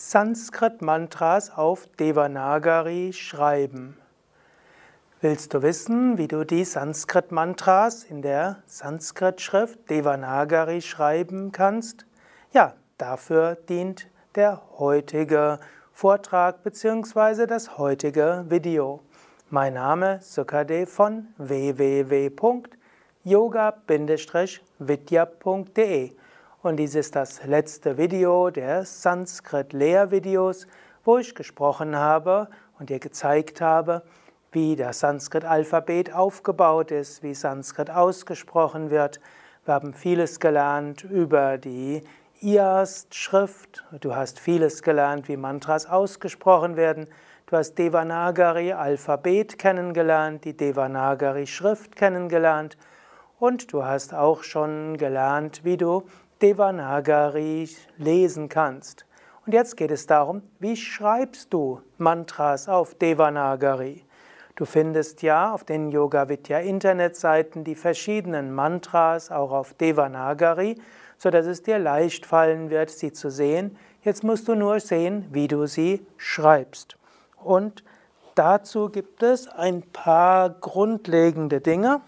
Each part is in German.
Sanskrit-Mantras auf Devanagari schreiben. Willst du wissen, wie du die Sanskrit-Mantras in der Sanskrit-Schrift Devanagari schreiben kannst? Ja, dafür dient der heutige Vortrag bzw. das heutige Video. Mein Name Sukadev von www.yoga-vidya.de und dies ist das letzte Video der Sanskrit-Lehrvideos, wo ich gesprochen habe und dir gezeigt habe, wie das Sanskrit-Alphabet aufgebaut ist, wie Sanskrit ausgesprochen wird. Wir haben vieles gelernt über die Iast-Schrift. Du hast vieles gelernt, wie Mantras ausgesprochen werden. Du hast Devanagari-Alphabet kennengelernt, die Devanagari-Schrift kennengelernt. Und du hast auch schon gelernt, wie du Devanagari lesen kannst. Und jetzt geht es darum, wie schreibst du Mantras auf Devanagari? Du findest ja auf den Yoga Vidya Internetseiten die verschiedenen Mantras auch auf Devanagari, so dass es dir leicht fallen wird, sie zu sehen. Jetzt musst du nur sehen, wie du sie schreibst. Und dazu gibt es ein paar grundlegende Dinge.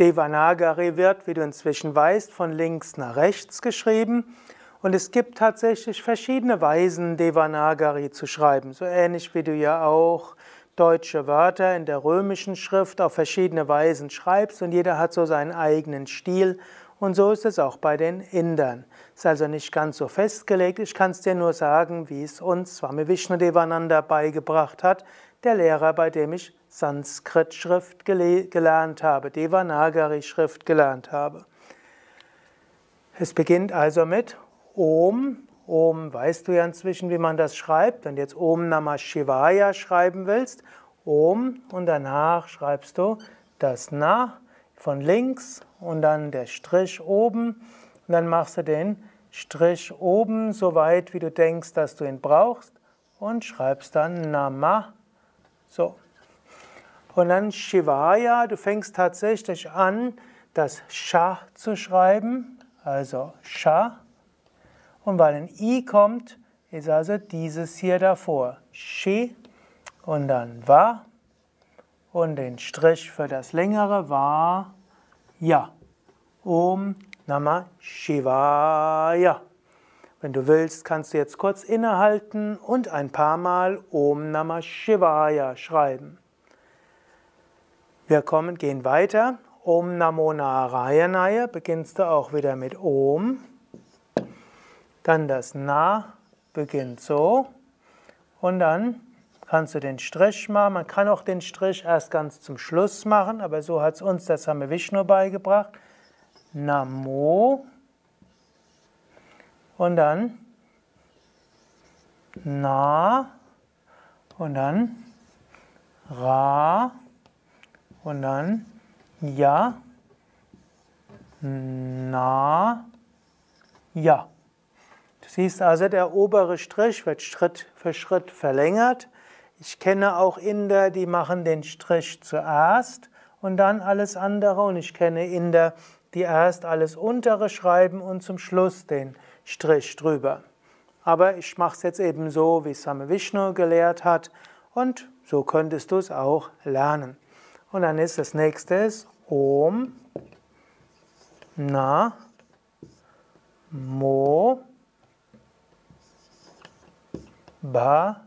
Devanagari wird, wie du inzwischen weißt, von links nach rechts geschrieben. Und es gibt tatsächlich verschiedene Weisen, Devanagari zu schreiben. So ähnlich wie du ja auch deutsche Wörter in der römischen Schrift auf verschiedene Weisen schreibst und jeder hat so seinen eigenen Stil. Und so ist es auch bei den Indern. Ist also nicht ganz so festgelegt. Ich kann es dir nur sagen, wie es uns Swami Vishnudevananda beigebracht hat, der Lehrer, bei dem ich Sanskrit-Schrift gelernt habe, Devanagari-Schrift gelernt habe. Es beginnt also mit Om. Om weißt du ja inzwischen, wie man das schreibt. Wenn du jetzt Om Namah Shivaya schreiben willst, Om und danach schreibst du das Na von links und dann der Strich oben und dann machst du den Strich oben so weit, wie du denkst, dass du ihn brauchst und schreibst dann Namah so. Und dann Shivaya, du fängst tatsächlich an, das Sha zu schreiben, also Sha. Und weil ein I kommt, ist also dieses hier davor. Shi und dann Va. Und den Strich für das längere war Ja. Om Namah Shivaya. Wenn du willst, kannst du jetzt kurz innehalten und ein paar Mal Om Namah Shivaya schreiben. Wir kommen, gehen weiter. Om Namo Narayanaya beginnst du auch wieder mit Om. Dann das Na beginnt so. Und dann kannst du den Strich machen. Man kann auch den Strich erst ganz zum Schluss machen, aber so hat es uns das wir Vishnu beigebracht. Namo. Und dann Na. Und dann Ra und dann ja, na, ja. Du siehst also, der obere Strich wird Schritt für Schritt verlängert. Ich kenne auch Inder, die machen den Strich zuerst und dann alles andere. Und ich kenne Inder, die erst alles untere schreiben und zum Schluss den Strich drüber. Aber ich mache es jetzt eben so, wie Same Vishnu gelehrt hat. Und so könntest du es auch lernen. Und dann ist das nächste Om, Na, Mo, Ba,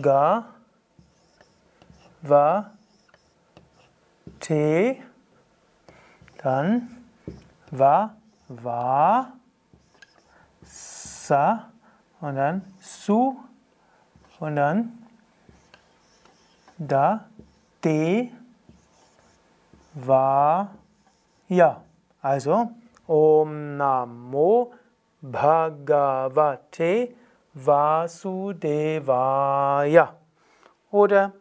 Ga, Va, Te, dann Va, Va, Sa und dann Su und dann Da, D war ja. Also Om Namo Bhagavate Vasudevaya. Oder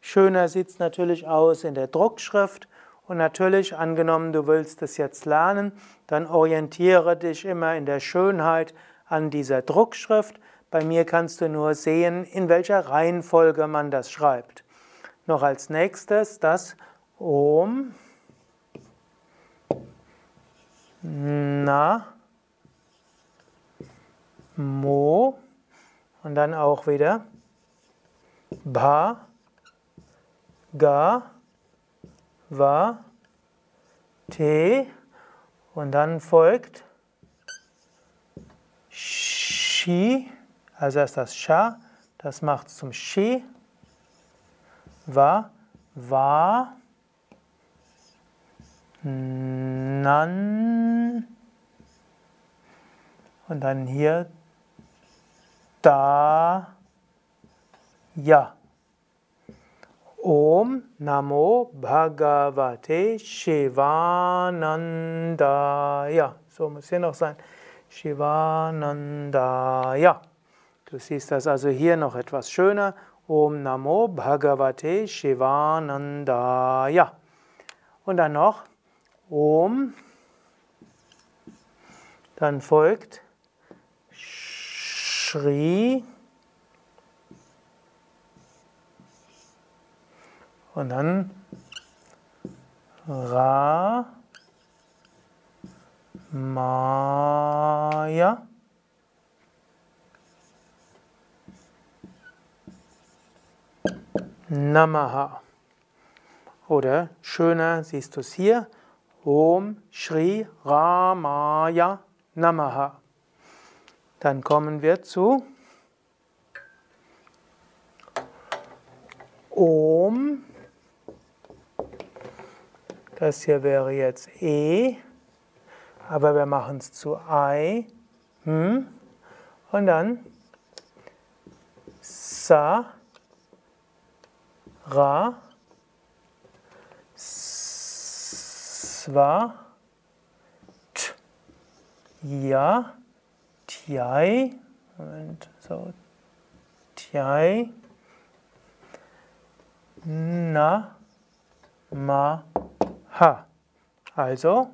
schöner sieht es natürlich aus in der Druckschrift. Und natürlich, angenommen, du willst es jetzt lernen, dann orientiere dich immer in der Schönheit an dieser Druckschrift. Bei mir kannst du nur sehen, in welcher Reihenfolge man das schreibt. Noch als nächstes das Om. Na. Mo und dann auch wieder Ba, Ga, Wa, Te und dann folgt Shi, also erst das Sha, das macht es zum Shi, Wa, Wa, Nan und dann hier Da, Ja. Om Namo Bhagavate Shivanandaya. So muss hier noch sein. Shivanandaya. Du siehst das also hier noch etwas schöner. Om Namo Bhagavate Shivanandaya. Und dann noch Om. Dann folgt Shri. Und dann Ra, Maya, Namaha. Oder schöner siehst du es hier, Om Shri Ramaya Namaha. Dann kommen wir zu Om das hier wäre jetzt E, aber wir machen es zu I. Hm. Und dann Sa, Ra, Swa, T, Ja, Tiai, Moment, so, Tiai, Na, Ma, Ha. Also,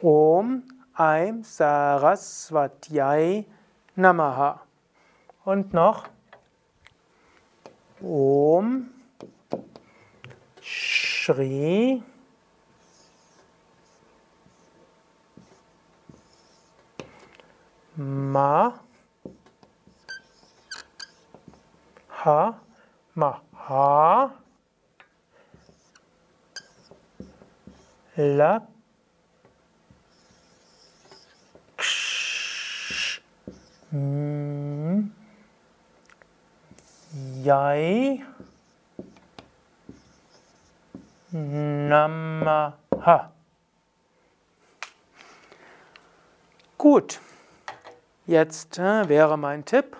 Om Aim Saraswatyai Namaha. Und noch Om Shri Ma Ha Ma Ha La Ksh M Yai Namaha. Gut, jetzt äh, wäre mein Tipp,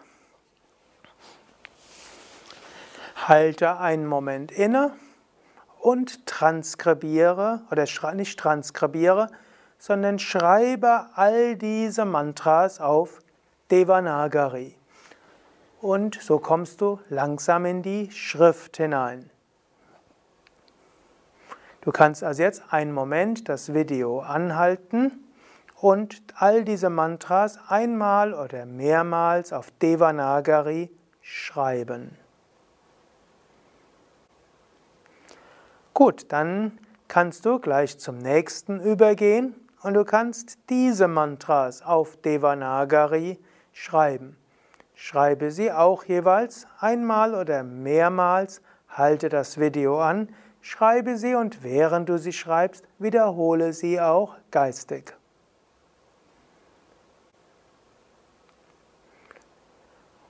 halte einen Moment inne und transkribiere, oder nicht transkribiere, sondern schreibe all diese Mantras auf Devanagari. Und so kommst du langsam in die Schrift hinein. Du kannst also jetzt einen Moment das Video anhalten und all diese Mantras einmal oder mehrmals auf Devanagari schreiben. Gut, dann kannst du gleich zum nächsten übergehen und du kannst diese Mantras auf Devanagari schreiben. Schreibe sie auch jeweils einmal oder mehrmals, halte das Video an, schreibe sie und während du sie schreibst, wiederhole sie auch geistig.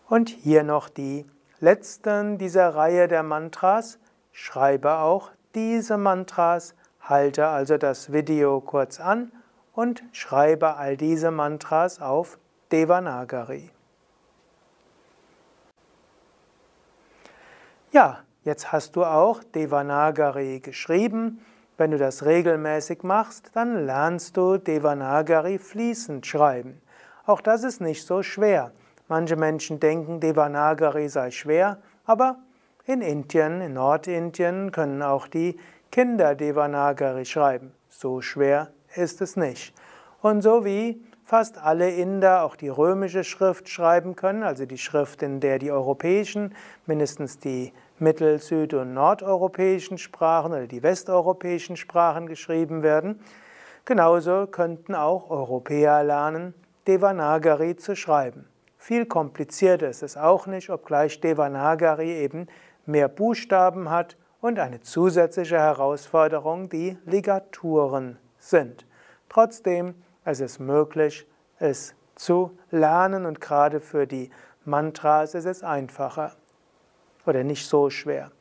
Und hier noch die letzten dieser Reihe der Mantras. Schreibe auch diese Mantras, halte also das Video kurz an und schreibe all diese Mantras auf Devanagari. Ja, jetzt hast du auch Devanagari geschrieben. Wenn du das regelmäßig machst, dann lernst du Devanagari fließend schreiben. Auch das ist nicht so schwer. Manche Menschen denken, Devanagari sei schwer, aber in Indien, in Nordindien können auch die Kinder Devanagari schreiben. So schwer ist es nicht. Und so wie fast alle Inder auch die römische Schrift schreiben können, also die Schrift, in der die europäischen, mindestens die mittel-, süd- und nordeuropäischen Sprachen oder die westeuropäischen Sprachen geschrieben werden, genauso könnten auch Europäer lernen, Devanagari zu schreiben. Viel komplizierter ist es auch nicht, obgleich Devanagari eben mehr Buchstaben hat und eine zusätzliche Herausforderung die Ligaturen sind. Trotzdem es ist möglich, es zu lernen und gerade für die Mantras ist es einfacher oder nicht so schwer.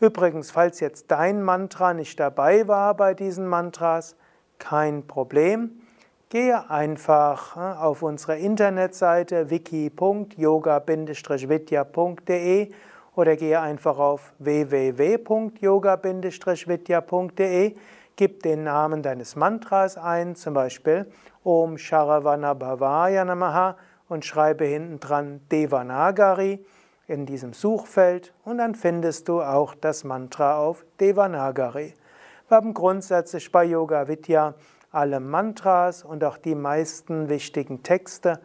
Übrigens, falls jetzt dein Mantra nicht dabei war bei diesen Mantras, kein Problem. Gehe einfach äh, auf unsere Internetseite wiki.yoga-vidya.de oder gehe einfach auf www.yoga-vidya.de, gib den Namen deines Mantras ein, zum Beispiel Om Sharavana Bhavaya Namaha und schreibe hinten dran Devanagari in diesem Suchfeld und dann findest du auch das Mantra auf Devanagari. Wir haben grundsätzlich bei Yoga Vidya alle Mantras und auch die meisten wichtigen Texte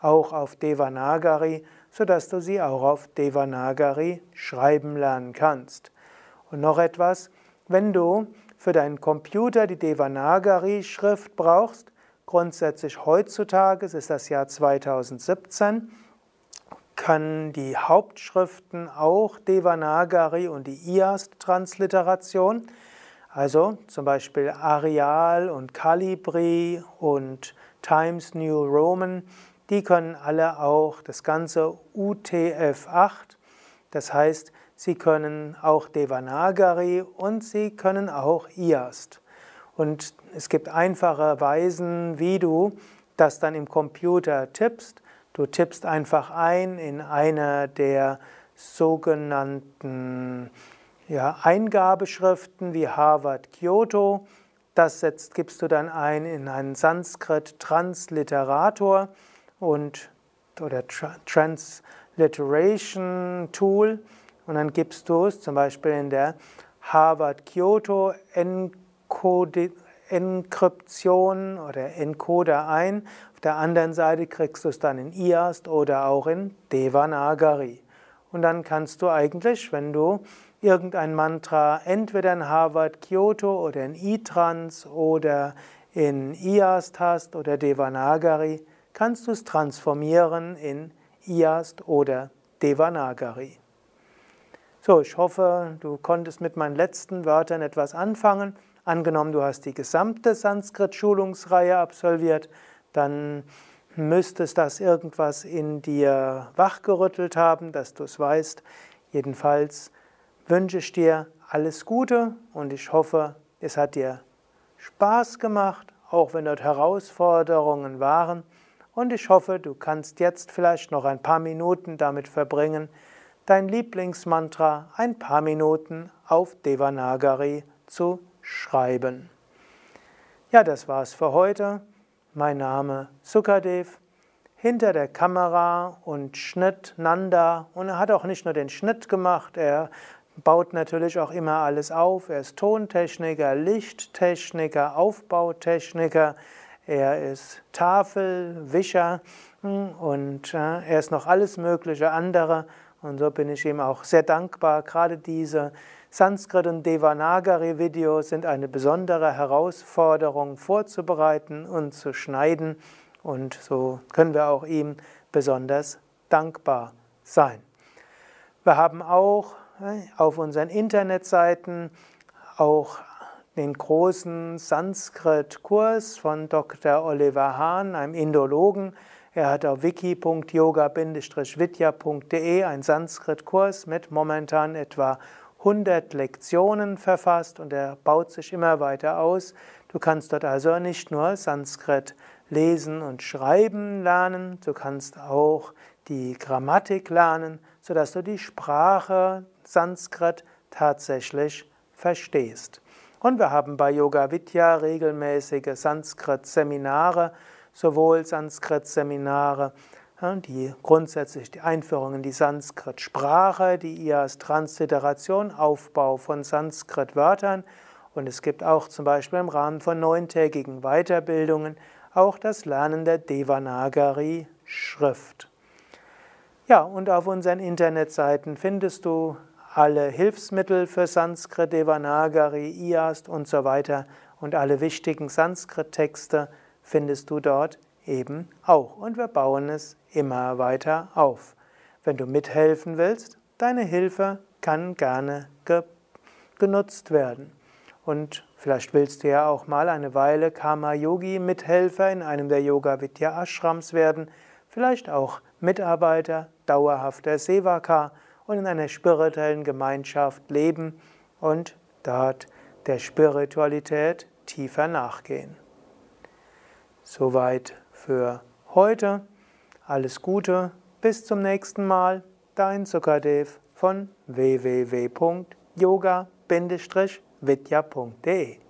auch auf Devanagari, sodass du sie auch auf Devanagari schreiben lernen kannst. Und noch etwas, wenn du für deinen Computer die Devanagari-Schrift brauchst, grundsätzlich heutzutage, es ist das Jahr 2017, können die Hauptschriften auch Devanagari und die IAS-Transliteration also zum Beispiel Arial und Calibri und Times New Roman, die können alle auch das ganze UTF-8, das heißt, sie können auch Devanagari und sie können auch IAST. Und es gibt einfache Weisen, wie du das dann im Computer tippst. Du tippst einfach ein in einer der sogenannten ja, Eingabeschriften wie Harvard Kyoto. Das setzt, gibst du dann ein in einen Sanskrit-Transliterator und, oder Transliteration Tool und dann gibst du es zum Beispiel in der Harvard Kyoto Enkryption oder Encoder ein. Auf der anderen Seite kriegst du es dann in IAST oder auch in Devanagari. Und dann kannst du eigentlich, wenn du irgendein Mantra entweder in Harvard Kyoto oder in E-Trans oder in IAST hast oder Devanagari, kannst du es transformieren in IAST oder Devanagari. So, ich hoffe, du konntest mit meinen letzten Wörtern etwas anfangen. Angenommen, du hast die gesamte Sanskrit-Schulungsreihe absolviert, dann müsstest das irgendwas in dir wachgerüttelt haben, dass du es weißt. Jedenfalls wünsche ich dir alles Gute und ich hoffe, es hat dir Spaß gemacht, auch wenn dort Herausforderungen waren. Und ich hoffe, du kannst jetzt vielleicht noch ein paar Minuten damit verbringen, dein Lieblingsmantra ein paar Minuten auf Devanagari zu schreiben. Ja, das war's für heute. Mein Name Sukadev. Hinter der Kamera und Schnitt Nanda. Und er hat auch nicht nur den Schnitt gemacht, er baut natürlich auch immer alles auf. Er ist Tontechniker, Lichttechniker, Aufbautechniker, er ist Tafelwischer hm, und äh, er ist noch alles mögliche andere. Und so bin ich ihm auch sehr dankbar. Gerade diese Sanskrit- und Devanagari-Videos sind eine besondere Herausforderung vorzubereiten und zu schneiden. Und so können wir auch ihm besonders dankbar sein. Wir haben auch auf unseren Internetseiten auch den großen Sanskrit-Kurs von Dr. Oliver Hahn, einem Indologen. Er hat auf wiki.yoga-vidya.de einen Sanskrit-Kurs mit momentan etwa 100 Lektionen verfasst und er baut sich immer weiter aus. Du kannst dort also nicht nur Sanskrit lesen und schreiben lernen, du kannst auch die Grammatik lernen, sodass du die Sprache Sanskrit tatsächlich verstehst. Und wir haben bei Yoga Vidya regelmäßige Sanskrit-Seminare, sowohl Sanskrit-Seminare, die grundsätzlich die Einführung in die Sanskrit-Sprache, die ihr als Transliteration, Aufbau von Sanskrit-Wörtern und es gibt auch zum Beispiel im Rahmen von neuntägigen Weiterbildungen auch das Lernen der Devanagari-Schrift. Ja, und auf unseren Internetseiten findest du alle Hilfsmittel für Sanskrit, Devanagari, IAST und so weiter und alle wichtigen Sanskrit-Texte findest du dort eben auch. Und wir bauen es immer weiter auf. Wenn du mithelfen willst, deine Hilfe kann gerne ge genutzt werden. Und vielleicht willst du ja auch mal eine Weile Karma Yogi Mithelfer in einem der Yoga Vidya Ashrams werden, vielleicht auch Mitarbeiter dauerhafter Sevaka und in einer spirituellen Gemeinschaft leben und dort der Spiritualität tiefer nachgehen. Soweit für heute. Alles Gute, bis zum nächsten Mal. Dein Sukadev von www.yoga.com vidya.de